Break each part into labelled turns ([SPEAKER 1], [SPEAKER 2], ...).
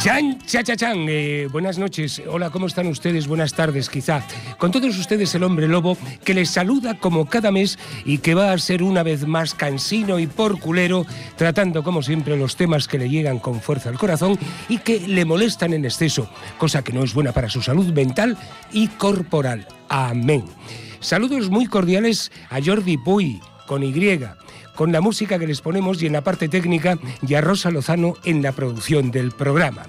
[SPEAKER 1] Chan, cha, cha, chan. Eh, buenas noches. Hola, ¿cómo están ustedes? Buenas tardes, quizá. Con todos ustedes el hombre lobo que les saluda como cada mes y que va a ser una vez más cansino y porculero, tratando como siempre los temas que le llegan con fuerza al corazón y que le molestan en exceso, cosa que no es buena para su salud mental y corporal. Amén. Saludos muy cordiales a Jordi Puy, con Y con la música que les ponemos y en la parte técnica y a Rosa Lozano en la producción del programa.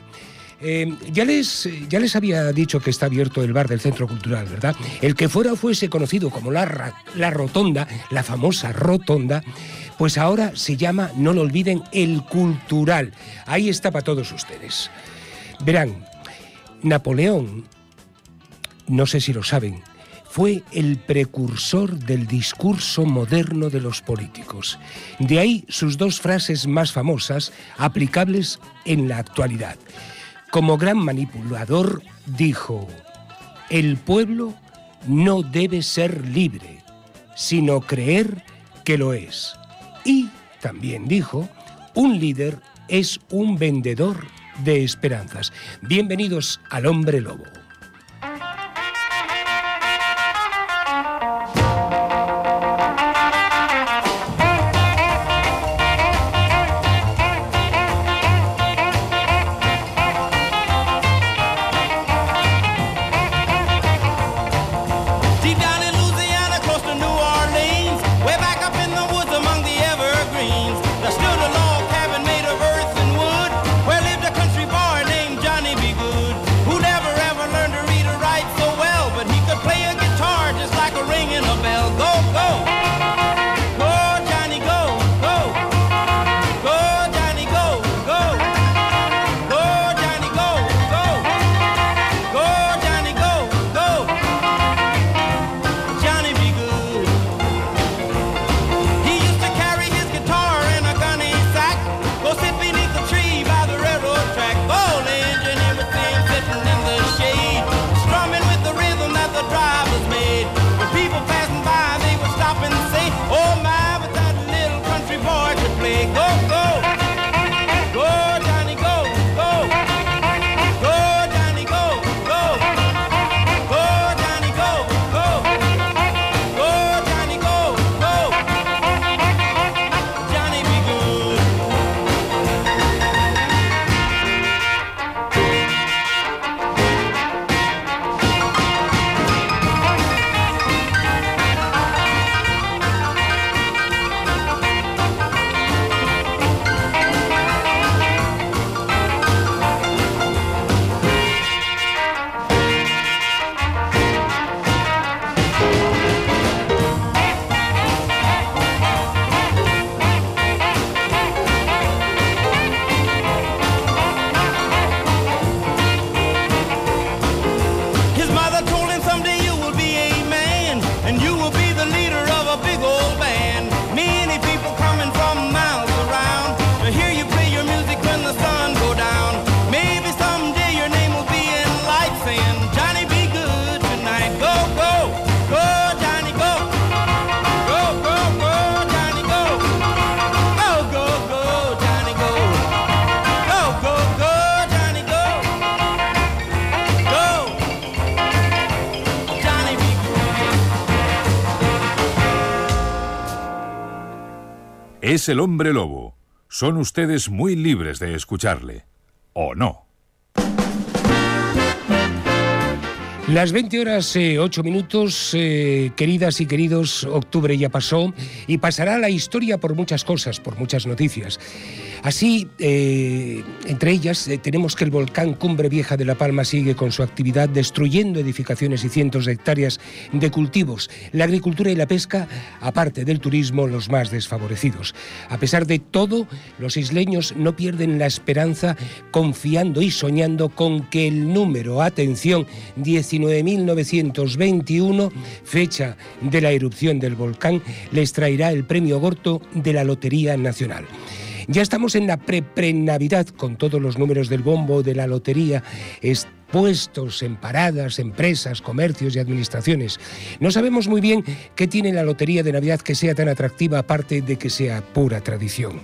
[SPEAKER 1] Eh, ya, les, ya les había dicho que está abierto el bar del Centro Cultural, ¿verdad? El que fuera fuese conocido como la, la Rotonda, la famosa Rotonda, pues ahora se llama, no lo olviden, el Cultural. Ahí está para todos ustedes. Verán, Napoleón, no sé si lo saben, fue el precursor del discurso moderno de los políticos. De ahí sus dos frases más famosas, aplicables en la actualidad. Como gran manipulador, dijo, el pueblo no debe ser libre, sino creer que lo es. Y también dijo, un líder es un vendedor de esperanzas. Bienvenidos al hombre lobo.
[SPEAKER 2] Es el hombre lobo. Son ustedes muy libres de escucharle. ¿O no?
[SPEAKER 1] Las 20 horas 8 eh, minutos, eh, queridas y queridos, octubre ya pasó y pasará la historia por muchas cosas, por muchas noticias. Así, eh, entre ellas, tenemos que el volcán Cumbre Vieja de La Palma sigue con su actividad destruyendo edificaciones y cientos de hectáreas de cultivos. La agricultura y la pesca, aparte del turismo, los más desfavorecidos. A pesar de todo, los isleños no pierden la esperanza confiando y soñando con que el número, atención, 19 19.921, fecha de la erupción del volcán, les traerá el premio Gorto de la Lotería Nacional. Ya estamos en la pre-pre-Navidad con todos los números del bombo de la lotería puestos en paradas, empresas, comercios y administraciones. No sabemos muy bien qué tiene la Lotería de Navidad que sea tan atractiva, aparte de que sea pura tradición.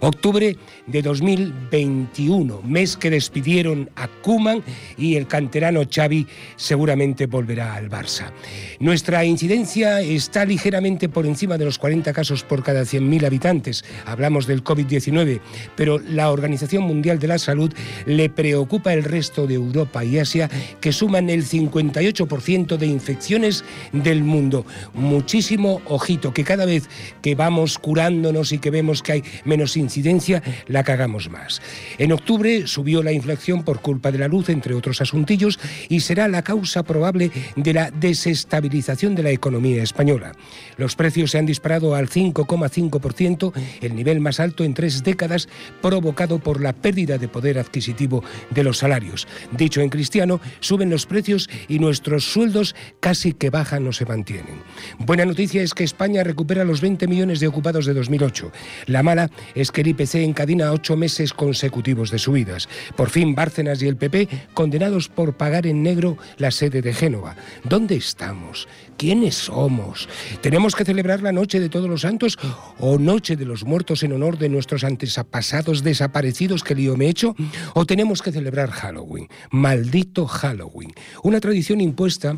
[SPEAKER 1] Octubre de 2021, mes que despidieron a Kuman y el canterano Xavi seguramente volverá al Barça. Nuestra incidencia está ligeramente por encima de los 40 casos por cada 100.000 habitantes. Hablamos del COVID-19, pero la Organización Mundial de la Salud le preocupa el resto de Europa Asia, que suman el 58% de infecciones del mundo. Muchísimo ojito, que cada vez que vamos curándonos y que vemos que hay menos incidencia, la cagamos más. En octubre subió la inflación por culpa de la luz, entre otros asuntillos, y será la causa probable de la desestabilización de la economía española. Los precios se han disparado al 5,5%, el nivel más alto en tres décadas, provocado por la pérdida de poder adquisitivo de los salarios. Dicho en cristiano, suben los precios y nuestros sueldos casi que bajan o se mantienen. Buena noticia es que España recupera los 20 millones de ocupados de 2008. La mala es que el IPC encadena ocho meses consecutivos de subidas. Por fin Bárcenas y el PP condenados por pagar en negro la sede de Génova. ¿Dónde estamos? ¿Quiénes somos? ¿Tenemos que celebrar la Noche de Todos los Santos o Noche de los Muertos en honor de nuestros antepasados desaparecidos que lío me he hecho? ¿O tenemos que celebrar Halloween? Mal maldito Halloween, una tradición impuesta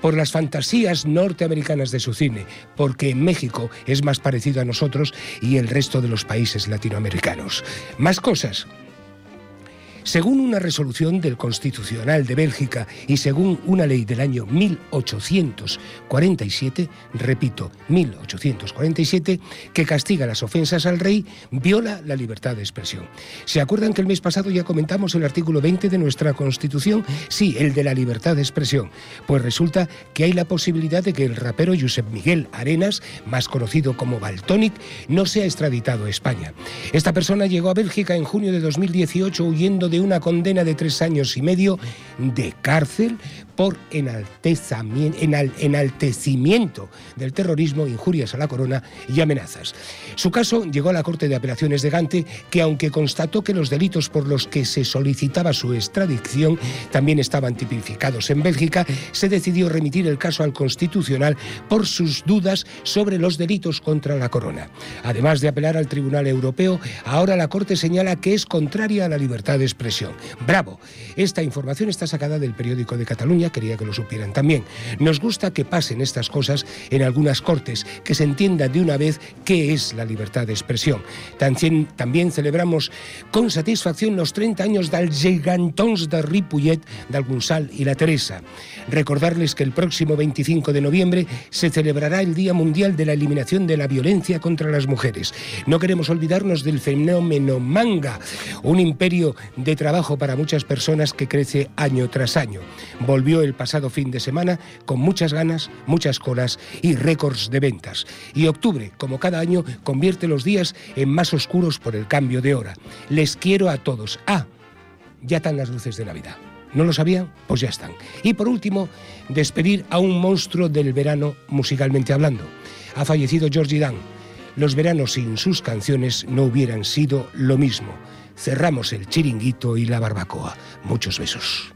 [SPEAKER 1] por las fantasías norteamericanas de su cine, porque en México es más parecido a nosotros y el resto de los países latinoamericanos. Más cosas. Según una resolución del Constitucional de Bélgica y según una ley del año 1847, repito, 1847, que castiga las ofensas al rey, viola la libertad de expresión. ¿Se acuerdan que el mes pasado ya comentamos el artículo 20 de nuestra Constitución? Sí, el de la libertad de expresión. Pues resulta que hay la posibilidad de que el rapero Josep Miguel Arenas, más conocido como Baltonic, no sea extraditado a España. Esta persona llegó a Bélgica en junio de 2018 huyendo de una condena de tres años y medio de cárcel por enaltecimiento del terrorismo, injurias a la corona y amenazas. Su caso llegó a la Corte de Apelaciones de Gante, que aunque constató que los delitos por los que se solicitaba su extradición también estaban tipificados en Bélgica, se decidió remitir el caso al Constitucional por sus dudas sobre los delitos contra la corona. Además de apelar al Tribunal Europeo, ahora la Corte señala que es contraria a la libertad de expresión. Bravo. Esta información está sacada del periódico de Cataluña, quería que lo supieran también. Nos gusta que pasen estas cosas en algunas cortes, que se entienda de una vez qué es la libertad de expresión. También, celebramos con satisfacción los 30 años del Gegantons de Ripollet, de Algunsal y la Teresa. Recordarles que el próximo 25 de noviembre se celebrará el Día Mundial de la Eliminación de la Violencia contra las Mujeres. No queremos olvidarnos del fenómeno manga, un imperio de trabajo para muchas personas que crece año tras año. Volvió el pasado fin de semana con muchas ganas, muchas colas y récords de ventas. Y octubre, como cada año, convierte los días en más oscuros por el cambio de hora. Les quiero a todos. Ah, ya están las luces de Navidad. ¿No lo sabían? Pues ya están. Y por último, despedir a un monstruo del verano musicalmente hablando. Ha fallecido Georgie Dan. Los veranos sin sus canciones no hubieran sido lo mismo. Cerramos el chiringuito y la barbacoa. Muchos besos.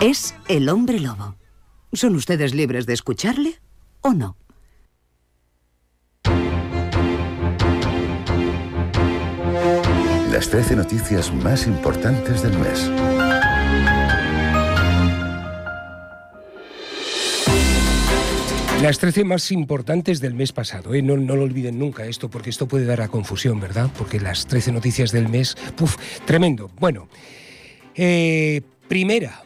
[SPEAKER 3] Es el hombre lobo. ¿Son ustedes libres de escucharle o no?
[SPEAKER 4] Las 13 noticias más importantes del mes.
[SPEAKER 1] Las 13 más importantes del mes pasado, ¿eh? no, no, lo olviden nunca esto, porque esto puede dar a confusión, ¿verdad? Porque las 13 noticias del mes, ¡puf! Tremendo. Bueno, eh, primera.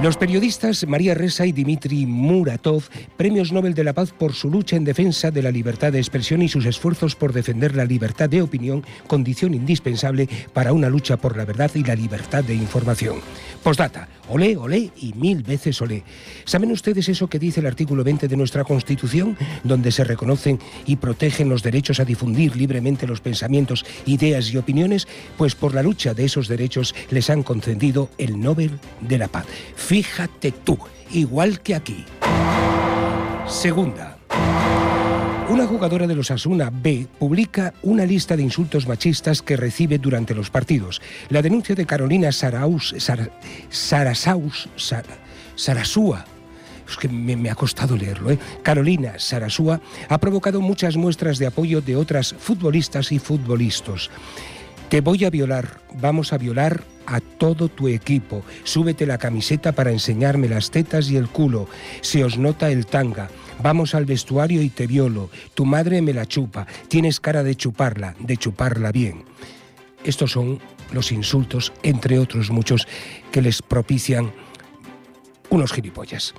[SPEAKER 1] Los periodistas María Ressa y Dmitry Muratov, premios Nobel de la Paz por su lucha en defensa de la libertad de expresión y sus esfuerzos por defender la libertad de opinión, condición indispensable para una lucha por la verdad y la libertad de información. Postdata, olé, olé y mil veces olé. ¿Saben ustedes eso que dice el artículo 20 de nuestra Constitución, donde se reconocen y protegen los derechos a difundir libremente los pensamientos, ideas y opiniones? Pues por la lucha de esos derechos les han concedido el Nobel de la Paz. Fíjate tú, igual que aquí. Segunda. Una jugadora de los Asuna B publica una lista de insultos machistas que recibe durante los partidos. La denuncia de Carolina Saraus, que me, ha costado leerlo, ¿eh? Carolina Sarasúa ha provocado muchas muestras de apoyo de otras futbolistas y futbolistas. Te voy a violar, vamos a violar a todo tu equipo. Súbete la camiseta para enseñarme las tetas y el culo. Se os nota el tanga. Vamos al vestuario y te violo. Tu madre me la chupa. Tienes cara de chuparla, de chuparla bien. Estos son los insultos, entre otros muchos, que les propician unos gilipollas.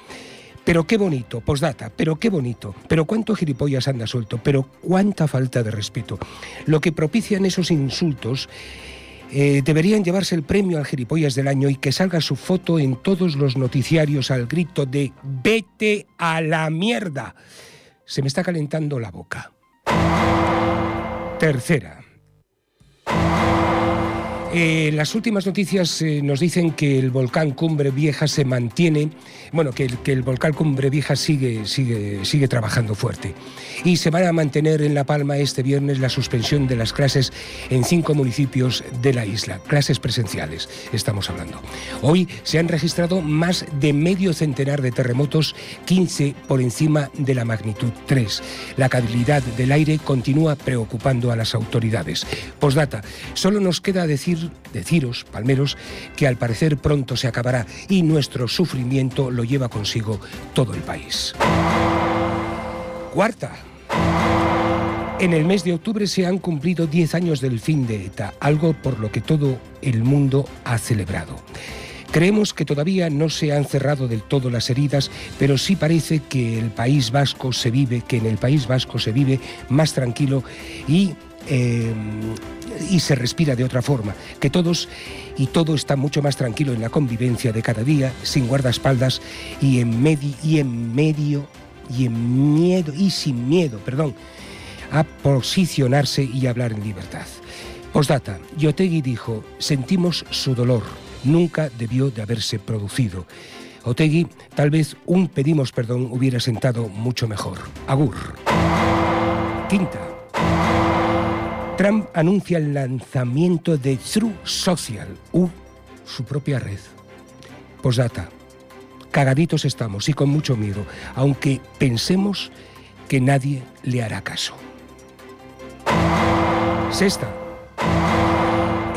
[SPEAKER 1] Pero qué bonito, posdata, pero qué bonito, pero cuánto gilipollas anda suelto, pero cuánta falta de respeto. Lo que propician esos insultos eh, deberían llevarse el premio al gilipollas del año y que salga su foto en todos los noticiarios al grito de vete a la mierda. Se me está calentando la boca. Tercera. Eh, las últimas noticias eh, nos dicen que el volcán Cumbre Vieja se mantiene, bueno, que el, que el volcán Cumbre Vieja sigue, sigue, sigue trabajando fuerte. Y se va a mantener en La Palma este viernes la suspensión de las clases en cinco municipios de la isla, clases presenciales, estamos hablando. Hoy se han registrado más de medio centenar de terremotos, 15 por encima de la magnitud 3. La calidad del aire continúa preocupando a las autoridades. Postdata, solo nos queda decir deciros, palmeros, que al parecer pronto se acabará y nuestro sufrimiento lo lleva consigo todo el país. Cuarta. En el mes de octubre se han cumplido 10 años del fin de ETA, algo por lo que todo el mundo ha celebrado. Creemos que todavía no se han cerrado del todo las heridas, pero sí parece que el País Vasco se vive, que en el País Vasco se vive más tranquilo y eh, y se respira de otra forma, que todos y todo está mucho más tranquilo en la convivencia de cada día, sin guardaespaldas y en medio y en medio y en miedo y sin miedo, perdón, a posicionarse y hablar en libertad. Postdata, Yotegui dijo, sentimos su dolor, nunca debió de haberse producido. Otegui, tal vez un pedimos perdón hubiera sentado mucho mejor. Agur. Quinta. Trump anuncia el lanzamiento de True Social, u su propia red. Posdata. Cagaditos estamos y con mucho miedo, aunque pensemos que nadie le hará caso. Sexta.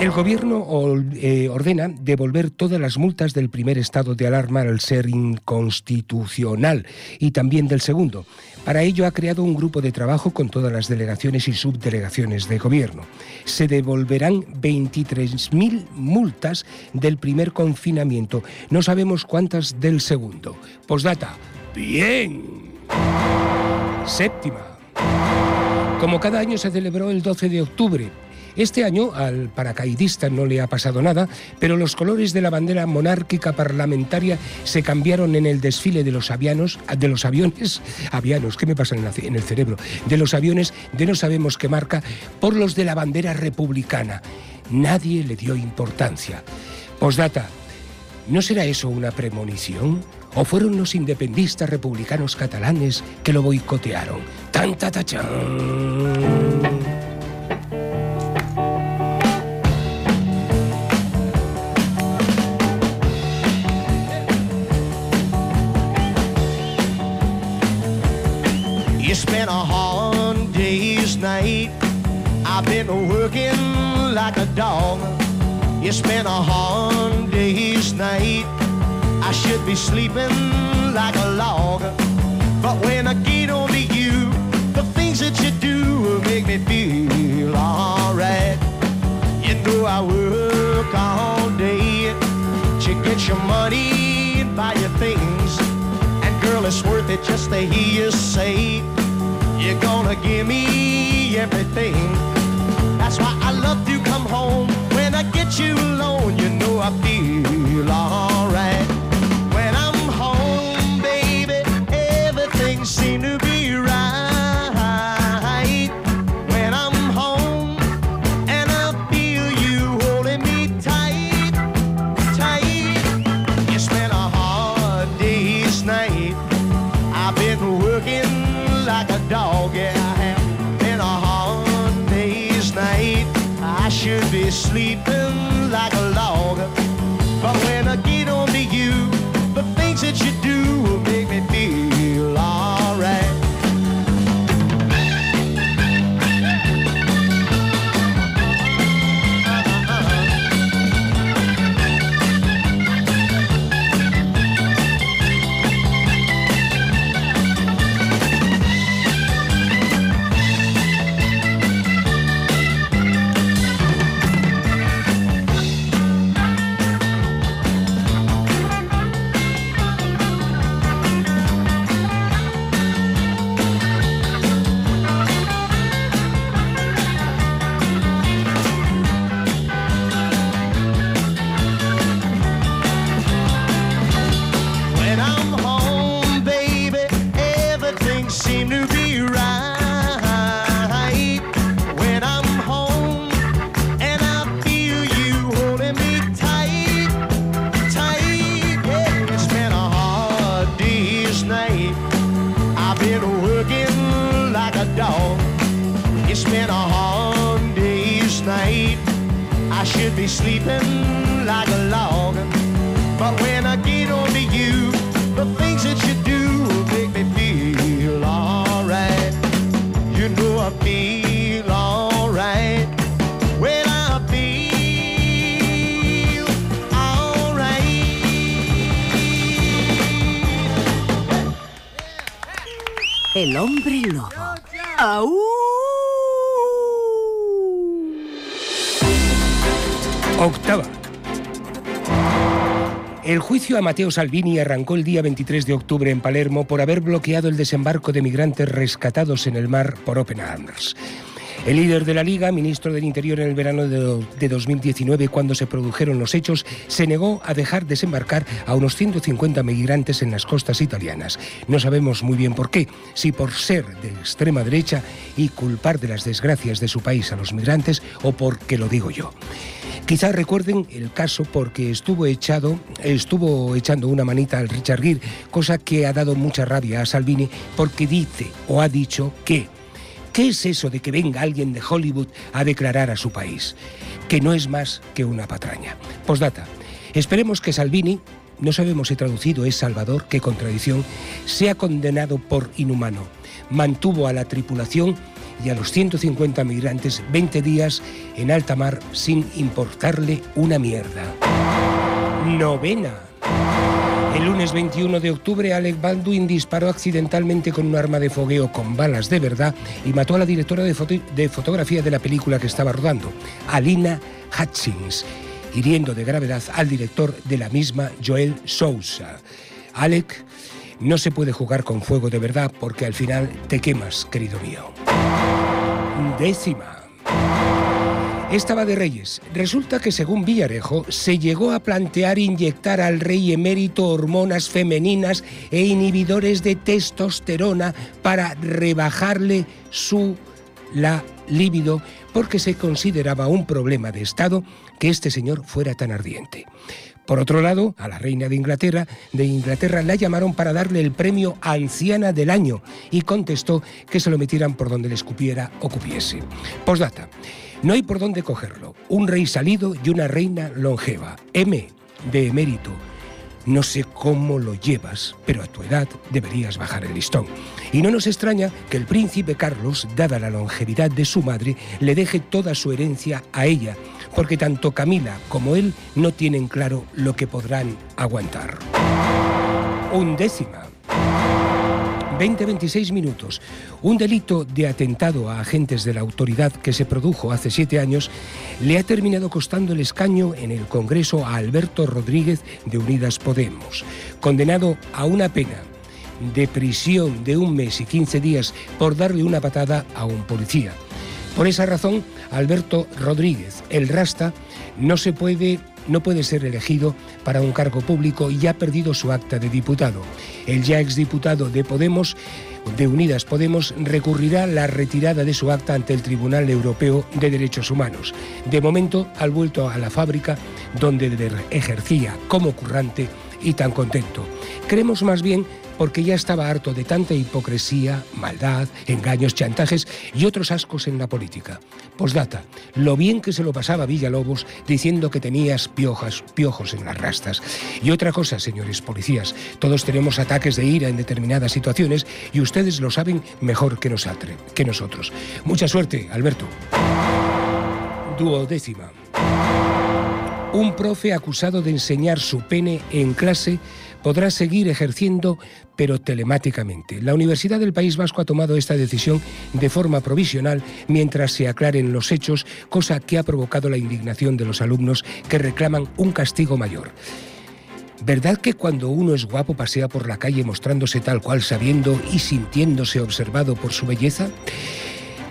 [SPEAKER 1] El gobierno eh, ordena devolver todas las multas del primer estado de alarma al ser inconstitucional y también del segundo. Para ello ha creado un grupo de trabajo con todas las delegaciones y subdelegaciones de gobierno. Se devolverán 23.000 multas del primer confinamiento. No sabemos cuántas del segundo. Postdata. Bien. Séptima. Como cada año se celebró el 12 de octubre, este año al paracaidista no le ha pasado nada, pero los colores de la bandera monárquica parlamentaria se cambiaron en el desfile de los avianos, de los aviones, avianos, ¿qué me pasa en el cerebro? De los aviones de no sabemos qué marca, por los de la bandera republicana. Nadie le dio importancia. Postdata, ¿no será eso una premonición? ¿O fueron los independistas republicanos catalanes que lo boicotearon? been a hard day's night.
[SPEAKER 5] I've been working like a dog. It's been a hard day's night. I should be sleeping like a log. But when I get onto you, the things that you do make me feel alright. You know I work all day to get your money and buy your things. And girl, it's worth it just to hear you say you're gonna give me everything. That's why I love to come home. When I get you alone, you know I feel alright. When I'm home, baby, everything seems to be
[SPEAKER 1] juicio a Matteo Salvini arrancó el día 23 de octubre en Palermo por haber bloqueado el desembarco de migrantes rescatados en el mar por Open Arms. El líder de la Liga, ministro del Interior en el verano de de 2019, cuando se produjeron los hechos, se negó a dejar desembarcar a unos 150 migrantes en las costas italianas. No sabemos muy bien por qué, si por ser de extrema derecha y culpar de las desgracias de su país a los migrantes o porque lo digo yo. Quizás recuerden el caso porque estuvo echado, estuvo echando una manita al Richard Gere, cosa que ha dado mucha rabia a Salvini porque dice o ha dicho que ¿Qué es eso de que venga alguien de Hollywood a declarar a su país? Que no es más que una patraña. Postdata. Esperemos que Salvini, no sabemos si traducido es Salvador, qué contradicción, sea condenado por inhumano. Mantuvo a la tripulación y a los 150 migrantes 20 días en alta mar sin importarle una mierda. Novena. El lunes 21 de octubre, Alec Baldwin disparó accidentalmente con un arma de fogueo con balas de verdad y mató a la directora de, foto- de fotografía de la película que estaba rodando, Alina Hutchins, hiriendo de gravedad al director de la misma, Joel Sousa. Alec, no se puede jugar con fuego de verdad porque al final te quemas, querido mío. Décima. Estaba de Reyes. Resulta que según Villarejo se llegó a plantear inyectar al rey emérito hormonas femeninas e inhibidores de testosterona para rebajarle su la libido porque se consideraba un problema de Estado que este señor fuera tan ardiente. Por otro lado, a la reina de Inglaterra, de Inglaterra la llamaron para darle el premio Anciana del Año y contestó que se lo metieran por donde le escupiera o cupiese. Postdata. No hay por dónde cogerlo. Un rey salido y una reina longeva. M de emérito. No sé cómo lo llevas, pero a tu edad deberías bajar el listón. Y no nos extraña que el príncipe Carlos, dada la longevidad de su madre, le deje toda su herencia a ella, porque tanto Camila como él no tienen claro lo que podrán aguantar. Undécima. 20-26 minutos. Un delito de atentado a agentes de la autoridad que se produjo hace siete años le ha terminado costando el escaño en el Congreso a Alberto Rodríguez de Unidas Podemos, condenado a una pena de prisión de un mes y 15 días por darle una patada a un policía. Por esa razón, Alberto Rodríguez, el Rasta, no se puede no puede ser elegido para un cargo público y ha perdido su acta de diputado. El ya exdiputado de Podemos de Unidas Podemos recurrirá la retirada de su acta ante el Tribunal Europeo de Derechos Humanos. De momento ha vuelto a la fábrica donde ejercía como currante y tan contento. Creemos más bien porque ya estaba harto de tanta hipocresía, maldad, engaños, chantajes y otros ascos en la política. Postdata, lo bien que se lo pasaba Villalobos diciendo que tenías piojas, piojos en las rastas. Y otra cosa, señores policías, todos tenemos ataques de ira en determinadas situaciones y ustedes lo saben mejor que, que nosotros. Mucha suerte, Alberto. Duodécima. Un profe acusado de enseñar su pene en clase podrá seguir ejerciendo, pero telemáticamente. La Universidad del País Vasco ha tomado esta decisión de forma provisional mientras se aclaren los hechos, cosa que ha provocado la indignación de los alumnos que reclaman un castigo mayor. ¿Verdad que cuando uno es guapo pasea por la calle mostrándose tal cual sabiendo y sintiéndose observado por su belleza?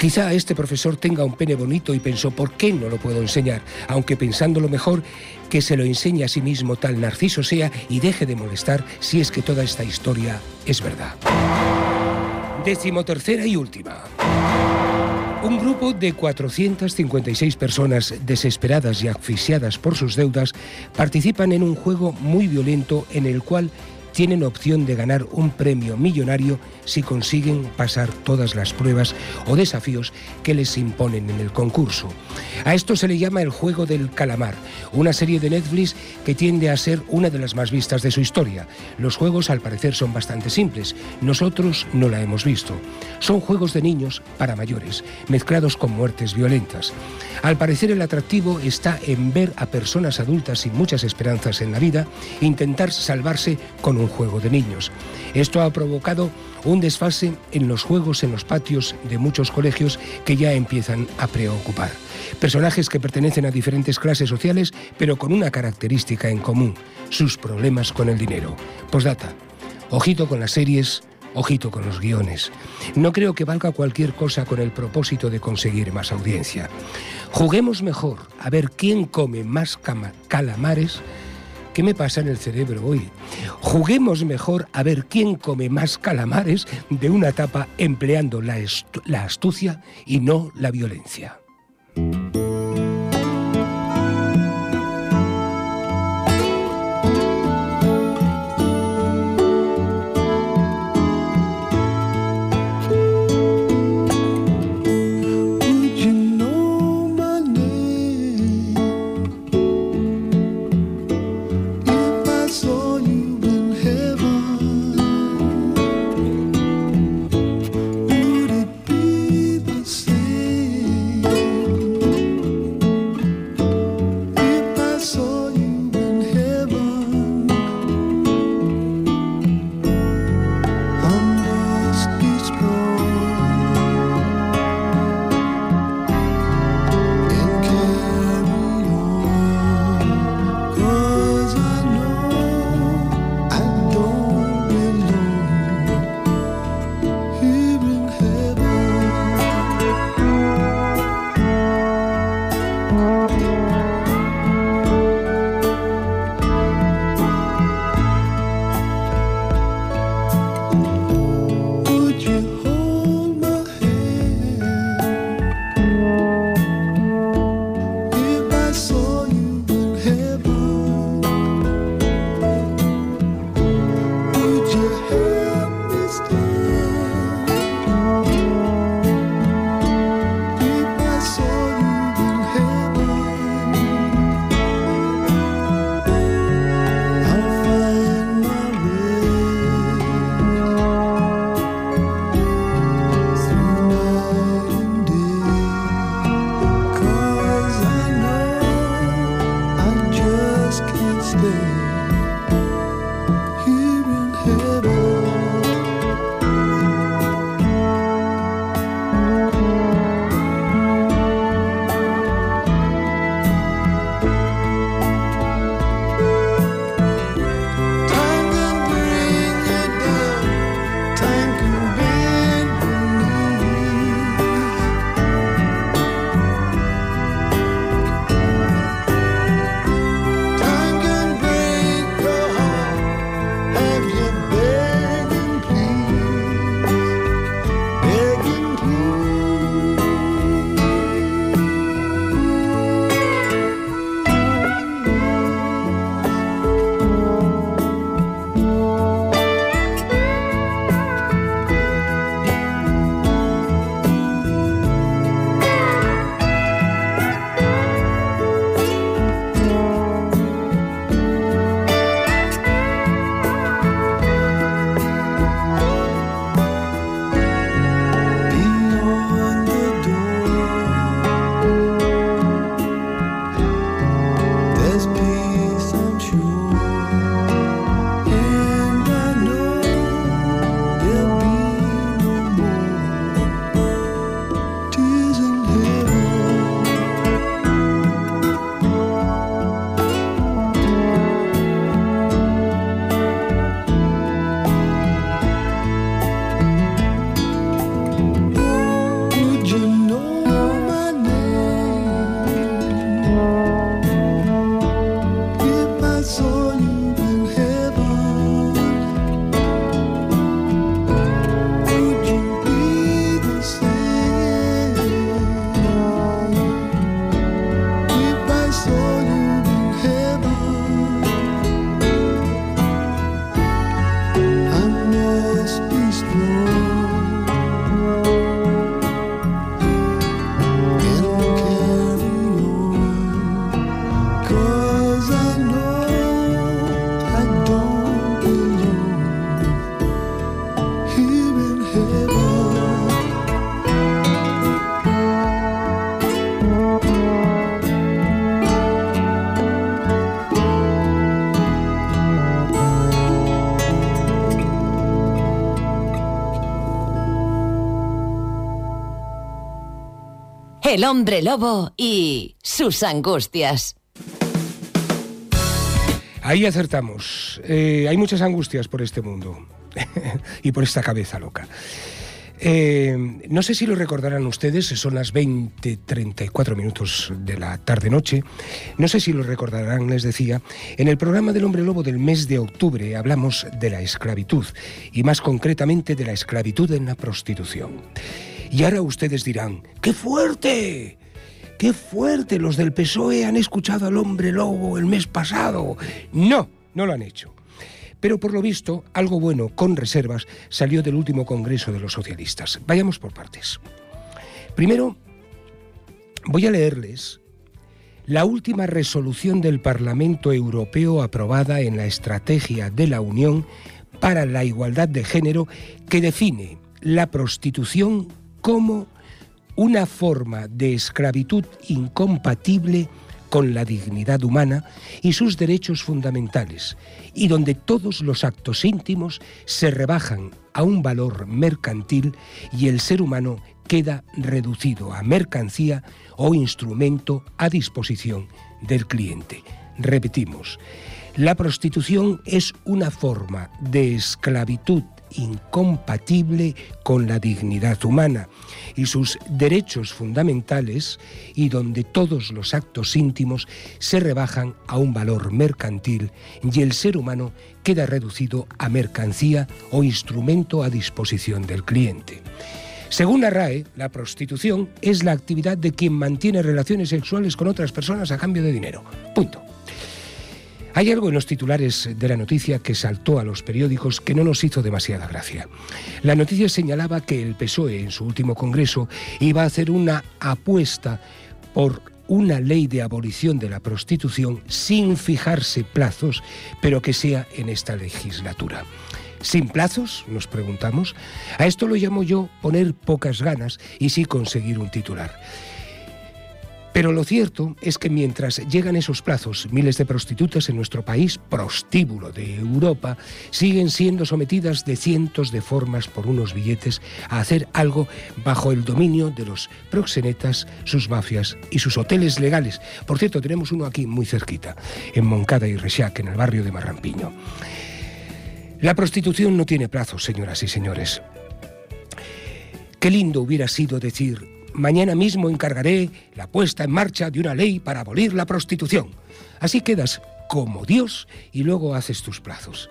[SPEAKER 1] Quizá este profesor tenga un pene bonito y pensó, ¿por qué no lo puedo enseñar? Aunque pensándolo mejor, que se lo enseñe a sí mismo tal Narciso sea y deje de molestar si es que toda esta historia es verdad. Décimo tercera y última. Un grupo de 456 personas desesperadas y asfixiadas por sus deudas participan en un juego muy violento en el cual tienen opción de ganar un premio millonario si consiguen pasar todas las pruebas o desafíos que les imponen en el concurso. A esto se le llama el juego del calamar, una serie de Netflix que tiende a ser una de las más vistas de su historia. Los juegos al parecer son bastante simples, nosotros no la hemos visto. Son juegos de niños para mayores, mezclados con muertes violentas. Al parecer el atractivo está en ver a personas adultas sin muchas esperanzas en la vida intentar salvarse con un juego de niños. Esto ha provocado un desfase en los juegos en los patios de muchos colegios que ya empiezan a preocupar. Personajes que pertenecen a diferentes clases sociales, pero con una característica en común, sus problemas con el dinero. Postdata, ojito con las series, ojito con los guiones. No creo que valga cualquier cosa con el propósito de conseguir más audiencia. Juguemos mejor a ver quién come más calamares ¿Qué me pasa en el cerebro hoy? Juguemos mejor a ver quién come más calamares de una tapa empleando la, la astucia y no la violencia.
[SPEAKER 6] El hombre lobo y sus angustias.
[SPEAKER 1] Ahí acertamos. Eh, hay muchas angustias por este mundo y por esta cabeza loca. Eh, no sé si lo recordarán ustedes, son las 20.34 minutos de la tarde-noche. No sé si lo recordarán, les decía. En el programa del Hombre Lobo del mes de octubre hablamos de la esclavitud y más concretamente de la esclavitud en la prostitución. Y ahora ustedes dirán, ¡qué fuerte! ¡Qué fuerte! Los del PSOE han escuchado al Hombre Lobo el mes pasado. No, no lo han hecho. Pero por lo visto, algo bueno, con reservas, salió del último Congreso de los Socialistas. Vayamos por partes. Primero, voy a leerles la última resolución del Parlamento Europeo aprobada en la Estrategia de la Unión para la Igualdad de Género que define la prostitución como una forma de esclavitud incompatible con la dignidad humana y sus derechos fundamentales, y donde todos los actos íntimos se rebajan a un valor mercantil y el ser humano queda reducido a mercancía o instrumento a disposición del cliente. Repetimos, la prostitución es una forma de esclavitud incompatible con la dignidad humana y sus derechos fundamentales y donde todos los actos íntimos se rebajan a un valor mercantil y el ser humano queda reducido a mercancía o instrumento a disposición del cliente. Según la RAE, la prostitución es la actividad de quien mantiene relaciones sexuales con otras personas a cambio de dinero. Punto. Hay algo en los titulares de la noticia que saltó a los periódicos que no nos hizo demasiada gracia. La noticia señalaba que el PSOE en su último congreso iba a hacer una apuesta por una ley de abolición de la prostitución sin fijarse plazos, pero que sea en esta legislatura. ¿Sin plazos? Nos preguntamos. A esto lo llamo yo poner pocas ganas y sí conseguir un titular. Pero lo cierto es que mientras llegan esos plazos, miles de prostitutas en nuestro país, prostíbulo de Europa, siguen siendo sometidas de cientos de formas por unos billetes a hacer algo bajo el dominio de los proxenetas, sus mafias y sus hoteles legales. Por cierto, tenemos uno aquí muy cerquita, en Moncada y Rechac, en el barrio de Marrampiño. La prostitución no tiene plazos, señoras y señores. Qué lindo hubiera sido decir, mañana mismo encargaré la puesta en marcha de una ley para abolir la prostitución. Así quedas como Dios y luego haces tus plazos.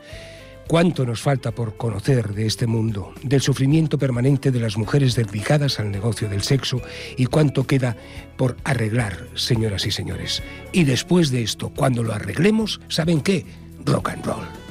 [SPEAKER 1] ¿Cuánto nos falta por conocer de este mundo, del sufrimiento permanente de las mujeres dedicadas al negocio del sexo y cuánto queda por arreglar, señoras y señores? Y después de esto, cuando lo arreglemos, ¿saben qué? Rock and roll.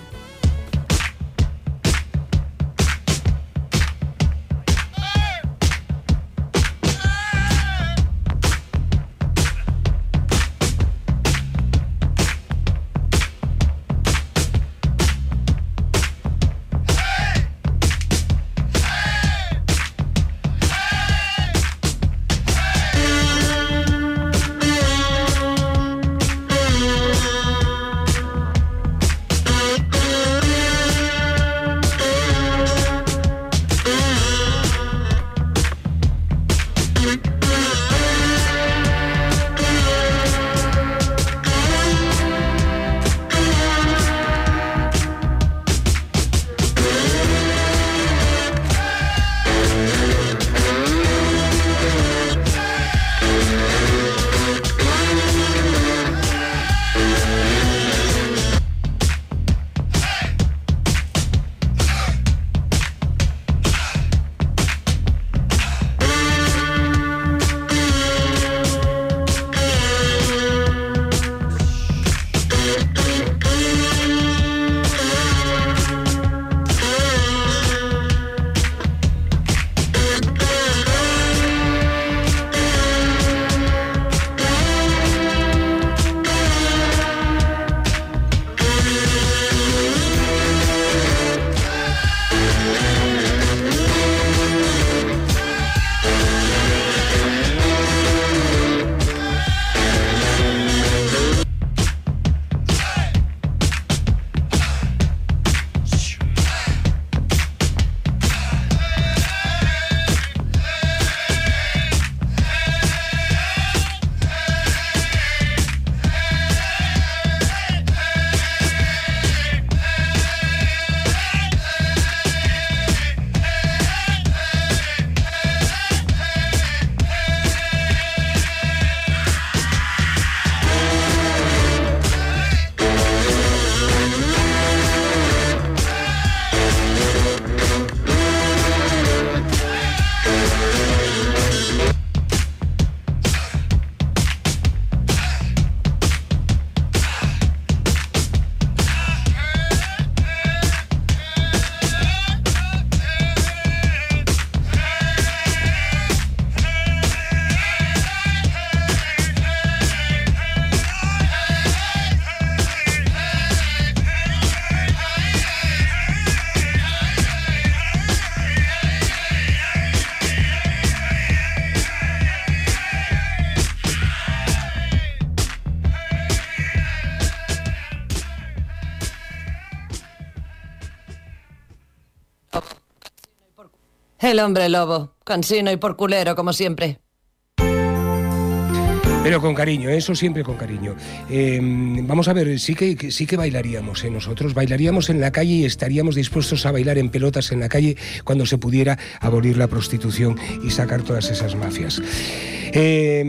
[SPEAKER 6] El hombre lobo, cansino y porculero como siempre.
[SPEAKER 1] Pero con cariño, eso siempre con cariño. Eh, vamos a ver, sí que, sí que bailaríamos ¿eh? nosotros, bailaríamos en la calle y estaríamos dispuestos a bailar en pelotas en la calle cuando se pudiera abolir la prostitución y sacar todas esas mafias. Eh,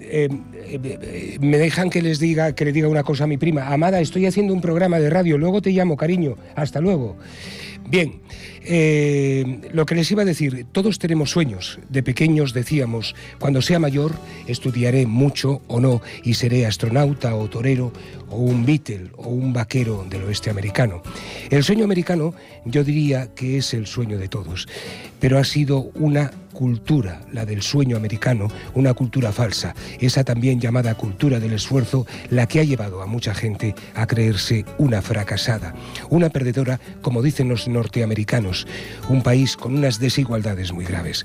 [SPEAKER 1] eh, me dejan que les diga que le diga una cosa a mi prima. Amada, estoy haciendo un programa de radio, luego te llamo, cariño. Hasta luego. Bien, eh, lo que les iba a decir, todos tenemos sueños. De pequeños decíamos, cuando sea mayor estudiaré mucho o no y seré astronauta o torero o un Beatle o un vaquero del oeste americano. El sueño americano yo diría que es el sueño de todos, pero ha sido una cultura, la del sueño americano, una cultura falsa, esa también llamada cultura del esfuerzo, la que ha llevado a mucha gente a creerse una fracasada, una perdedora, como dicen los norteamericanos, un país con unas desigualdades muy graves.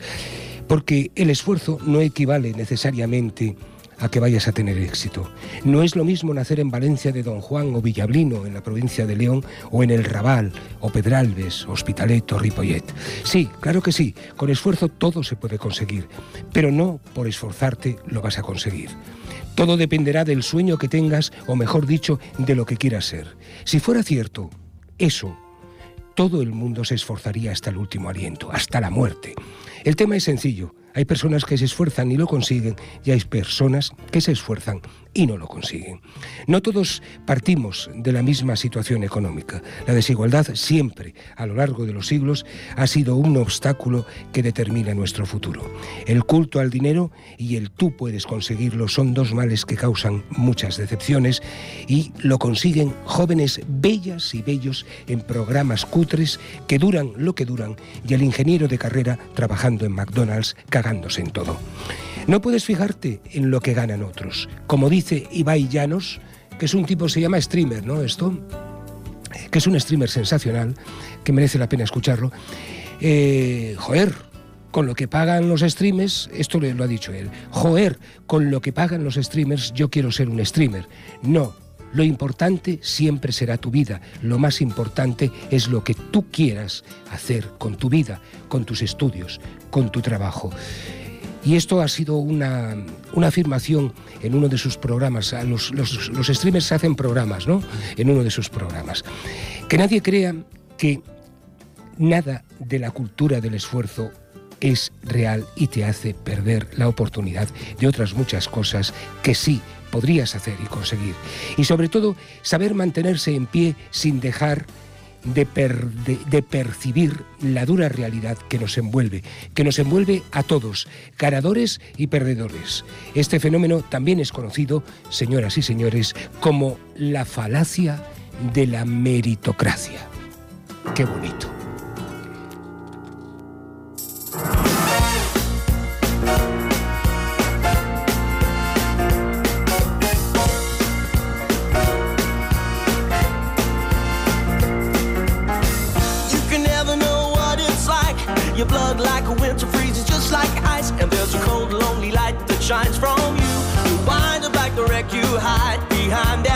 [SPEAKER 1] Porque el esfuerzo no equivale necesariamente a que vayas a tener éxito. No es lo mismo nacer en Valencia de Don Juan o Villablino, en la provincia de León, o en el Raval, o Pedralbes, Hospitalet o Ripollet. Sí, claro que sí, con esfuerzo todo se puede conseguir, pero no por esforzarte lo vas a conseguir. Todo dependerá del sueño que tengas, o mejor dicho, de lo que quieras ser. Si fuera cierto, eso, todo el mundo se esforzaría hasta el último aliento, hasta la muerte. El tema es sencillo. Hay personas que se esfuerzan y lo consiguen y hay personas que se esfuerzan y no lo consiguen. No todos partimos de la misma situación económica. La desigualdad siempre, a lo largo de los siglos, ha sido un obstáculo que determina nuestro futuro. El culto al dinero y el tú puedes conseguirlo son dos males que causan muchas decepciones y lo consiguen jóvenes bellas y bellos en programas cutres que duran lo que duran y el ingeniero de carrera trabajando en McDonald's cagándose en todo. No puedes fijarte en lo que ganan otros. Como dice Ibai Llanos, que es un tipo, se llama streamer, ¿no? Esto, que es un streamer sensacional, que merece la pena escucharlo. Eh, joder, con lo que pagan los streamers, esto lo ha dicho él, joder, con lo que pagan los streamers yo quiero ser un streamer. No, lo importante siempre será tu vida. Lo más importante es lo que tú quieras hacer con tu vida, con tus estudios, con tu trabajo. Y esto ha sido una, una afirmación en uno de sus programas. Los, los, streamers hacen programas, ¿no? En uno de sus programas. Que nadie crea que nada de la cultura del esfuerzo es real y te hace perder la oportunidad de otras muchas cosas que sí podrías hacer y conseguir. Y sobre todo, saber mantenerse en pie sin dejar de, per, de, de, percibir la dura realidad que nos envuelve, que nos envuelve a todos, ganadores y perdedores. Este fenómeno también es conocido, señoras y señores, como la falacia de la meritocracia. Qué bonito.
[SPEAKER 7] Shines from you. You wind up like the wreck you hide Behind that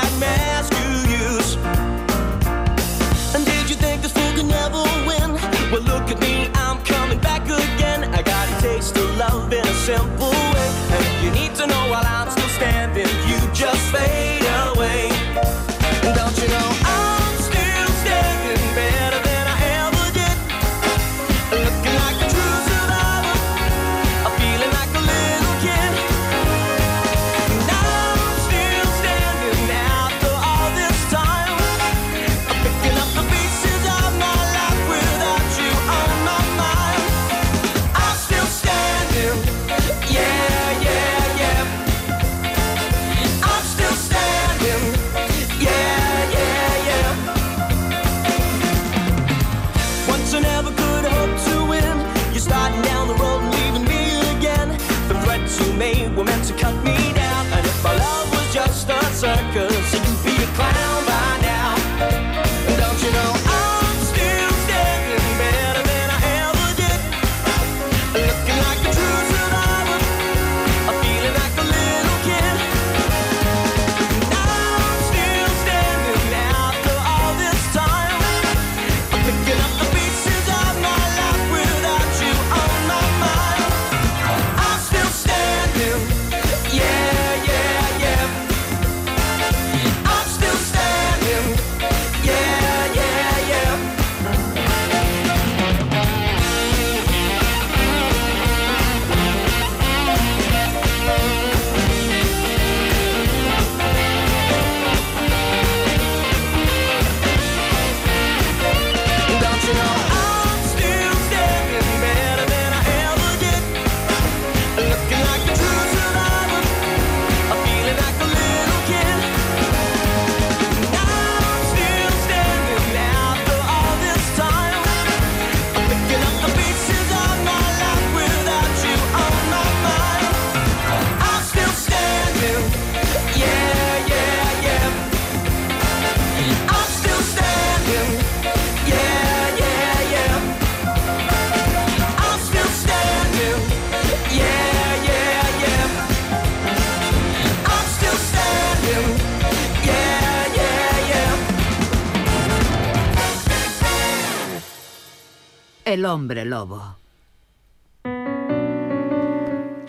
[SPEAKER 6] El hombre lobo.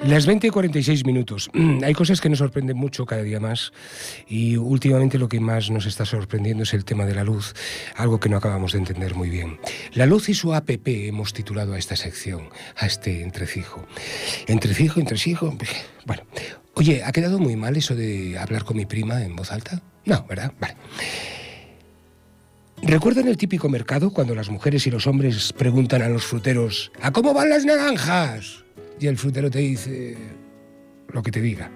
[SPEAKER 1] Las 20 y 46 minutos. Hay cosas que nos sorprenden mucho cada día más y últimamente lo que más nos está sorprendiendo es el tema de la luz, algo que no acabamos de entender muy bien. La luz y su APP hemos titulado a esta sección, a este entrefijo. Entrefijo, entrefijo. Bueno, oye, ¿ha quedado muy mal eso de hablar con mi prima en voz alta? No, ¿verdad? Vale. ¿Recuerdan el típico mercado cuando las mujeres y los hombres preguntan a los fruteros, ¿a cómo van las naranjas? Y el frutero te dice lo que te diga.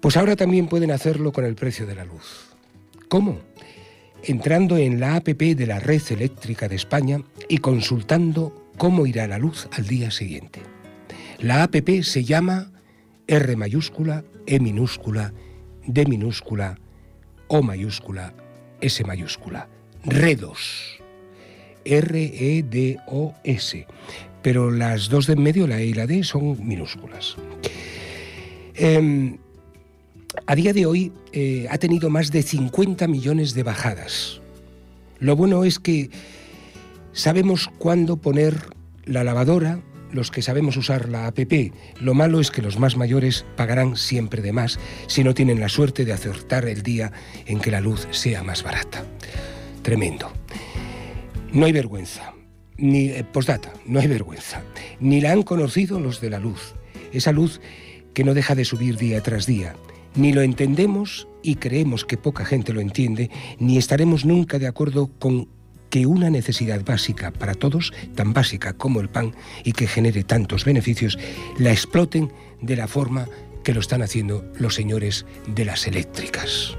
[SPEAKER 1] Pues ahora también pueden hacerlo con el precio de la luz. ¿Cómo? Entrando en la APP de la Red Eléctrica de España y consultando cómo irá la luz al día siguiente. La APP se llama R mayúscula, E minúscula, D minúscula, O mayúscula, S mayúscula. Redos. R-E-D-O-S. Pero las dos de en medio, la E y la D, son minúsculas. Em, a día de hoy eh, ha tenido más de 50 millones de bajadas. Lo bueno es que sabemos cuándo poner la lavadora, los que sabemos usar la APP. Lo malo es que los más mayores pagarán siempre de más si no tienen la suerte de acertar el día en que la luz sea más barata. Tremendo. No hay vergüenza. Ni eh, postdata, no hay vergüenza. Ni la han conocido los de la luz. Esa luz que no deja de subir día tras día. Ni lo entendemos y creemos que poca gente lo entiende, ni estaremos nunca de acuerdo con que una necesidad básica para todos, tan básica como el pan y que genere tantos beneficios, la exploten de la forma que lo están haciendo los señores de las eléctricas.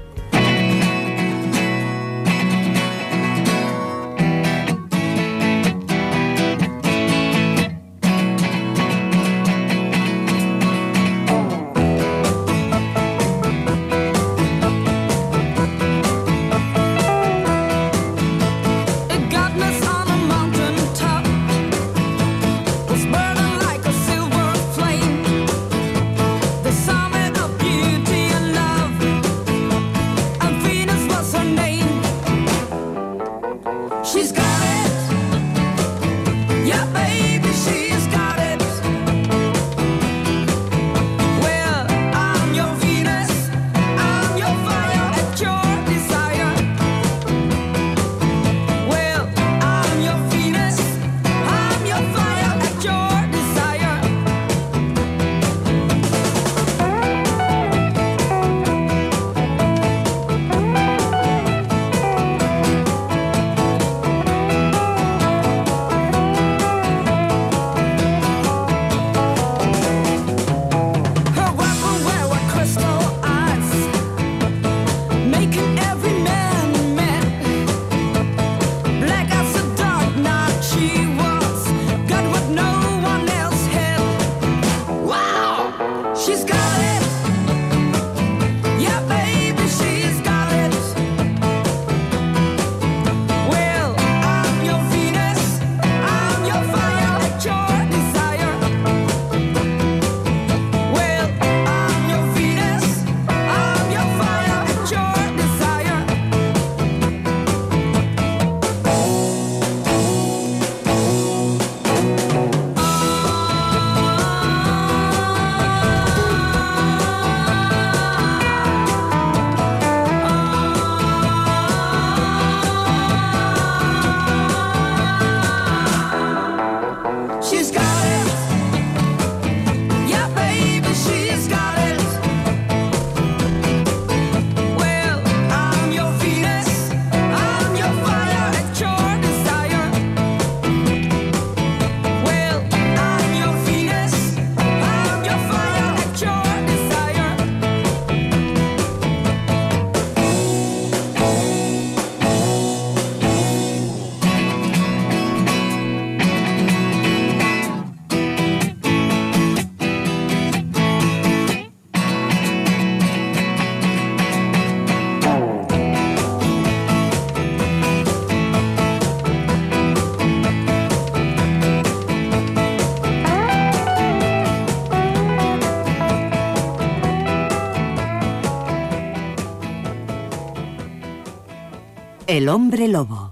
[SPEAKER 6] El hombre lobo.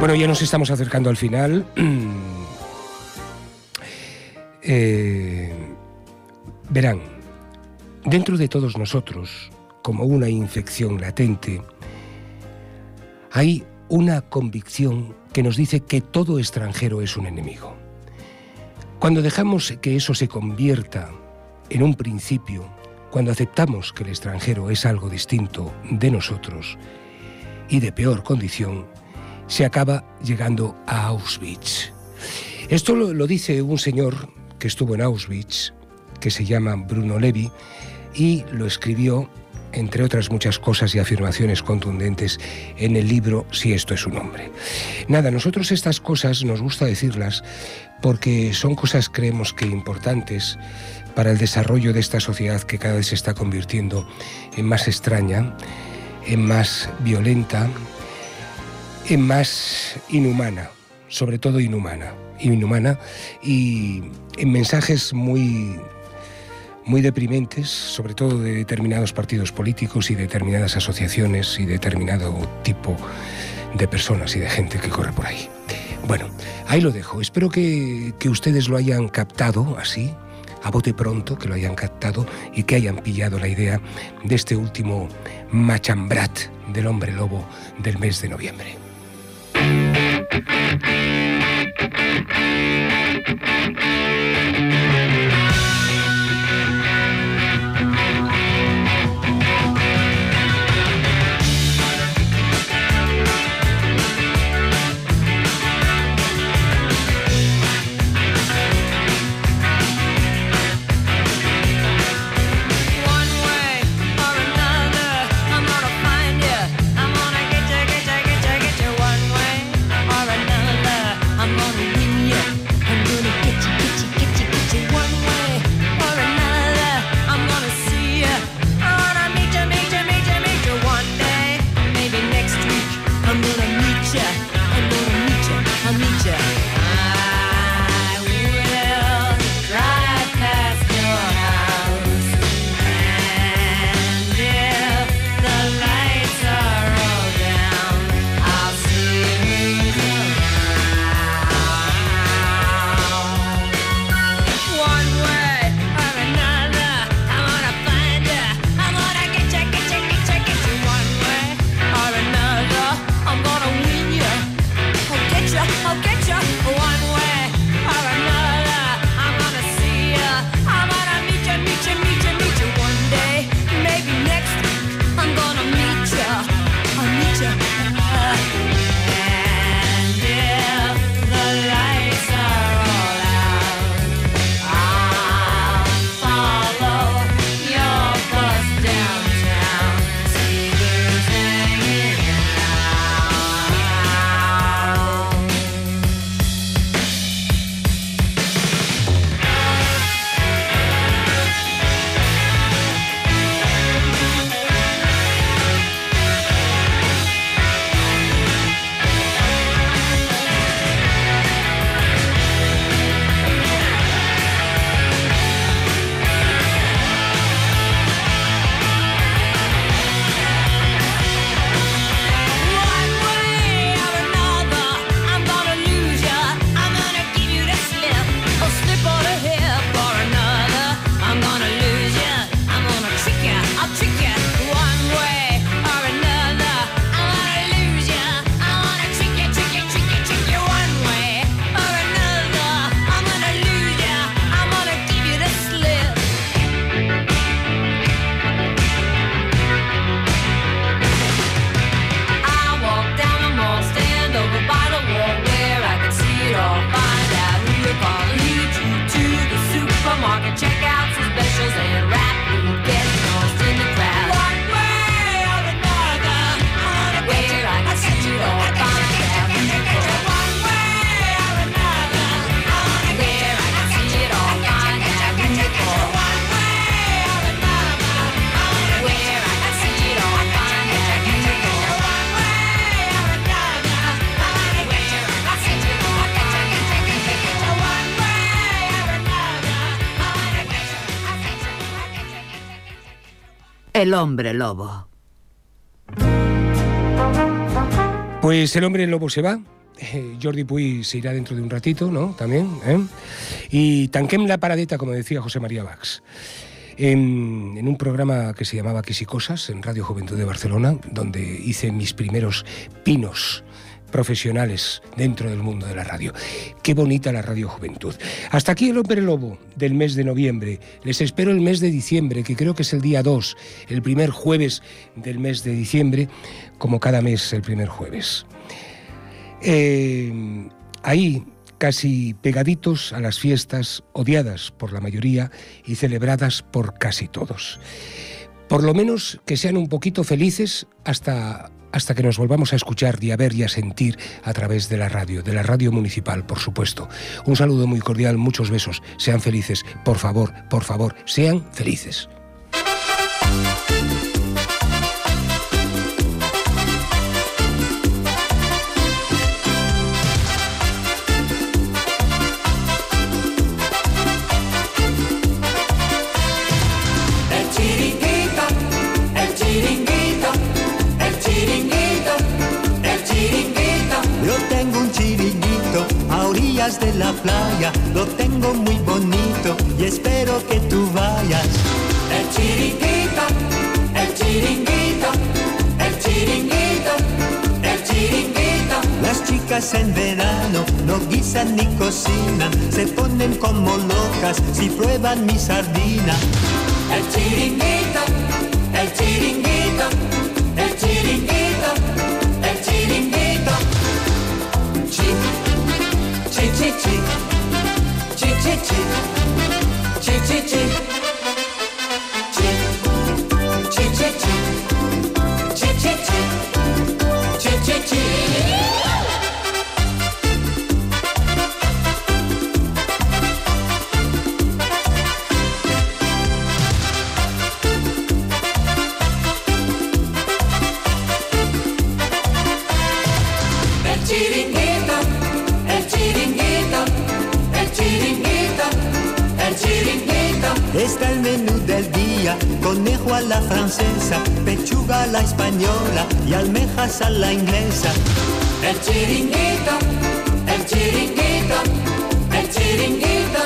[SPEAKER 1] Bueno, ya nos estamos acercando al final. Eh, verán, dentro de todos nosotros, como una infección latente, hay una convicción que nos dice que todo extranjero es un enemigo. Cuando dejamos que eso se convierta en un principio, cuando aceptamos que el extranjero es algo distinto de nosotros y de peor condición, se acaba llegando a Auschwitz. Esto lo, dice un señor que estuvo en Auschwitz, que se llama Bruno Levi, y lo escribió, entre otras muchas cosas y afirmaciones contundentes, en el libro Si esto es un hombre. Nada, nosotros estas cosas nos gusta decirlas porque son cosas creemos que importantes para el desarrollo de esta sociedad que cada vez se está convirtiendo en más extraña, en más violenta, en más inhumana, sobre todo inhumana, inhumana y en mensajes muy muy deprimentes, sobre todo de determinados partidos políticos y determinadas asociaciones y determinado tipo de personas y de gente que corre por ahí. Bueno, ahí lo dejo. Espero que, que ustedes lo hayan captado así, a bote pronto, que lo hayan captado y que hayan pillado la idea de este último machambrat del hombre lobo del mes de noviembre.
[SPEAKER 6] El hombre lobo.
[SPEAKER 1] Pues el hombre lobo se va eh, Jordi Puy se irá dentro de un ratito, ¿no? También. ¿eh? Y tanquem la paradeta, como decía José María Bax. En, en un programa que se llamaba Quisicosas en Radio Juventud de Barcelona, donde hice mis primeros pinos profesionales dentro del mundo de la radio. Qué bonita la Radio Juventud. Hasta aquí el Hombre Lobo del mes de noviembre. Les espero el mes de diciembre, que creo que es el día 2, el primer jueves del mes de diciembre, como cada mes el primer jueves. Eh, ahí, casi pegaditos a las fiestas, odiadas por la mayoría y celebradas por casi todos. Por lo menos que sean un poquito felices hasta, hasta que nos volvamos a escuchar y a ver y a sentir a través de la radio, de la radio municipal, por supuesto. Un saludo muy cordial, muchos besos. Sean felices, por favor, por favor, sean felices.
[SPEAKER 8] De la playa, lo tengo muy bonito y espero que tú vayas.
[SPEAKER 9] El chiringuito, el chiringuito, el chiringuito, el chiringuito.
[SPEAKER 8] Las chicas en verano no guisan ni cocinan, se ponen como locas si prueban mi sardina.
[SPEAKER 9] El chiringuito, el chiringuito, el chiringuito, chi, chi, chi, chi,
[SPEAKER 8] española y almejas a la inglesa.
[SPEAKER 9] El chiringuito, el chiringuito, el chiringuito,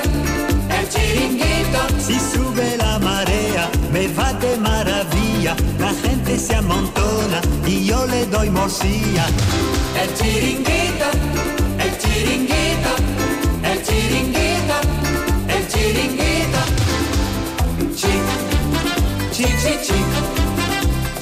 [SPEAKER 9] el chiringuito.
[SPEAKER 8] Si sube la marea, me va de maravilla, la gente se amontona y yo le doy morcilla.
[SPEAKER 9] El chiringuito, el chiringuito, el chiringuito, el chiringuito. Chi, chi, chi, chi,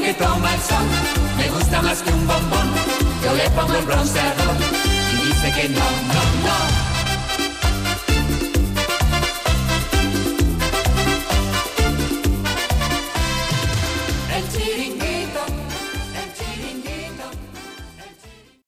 [SPEAKER 9] Que toma el sol me gusta más que un bombón. Yo le pongo el bronceador y dice que no, no,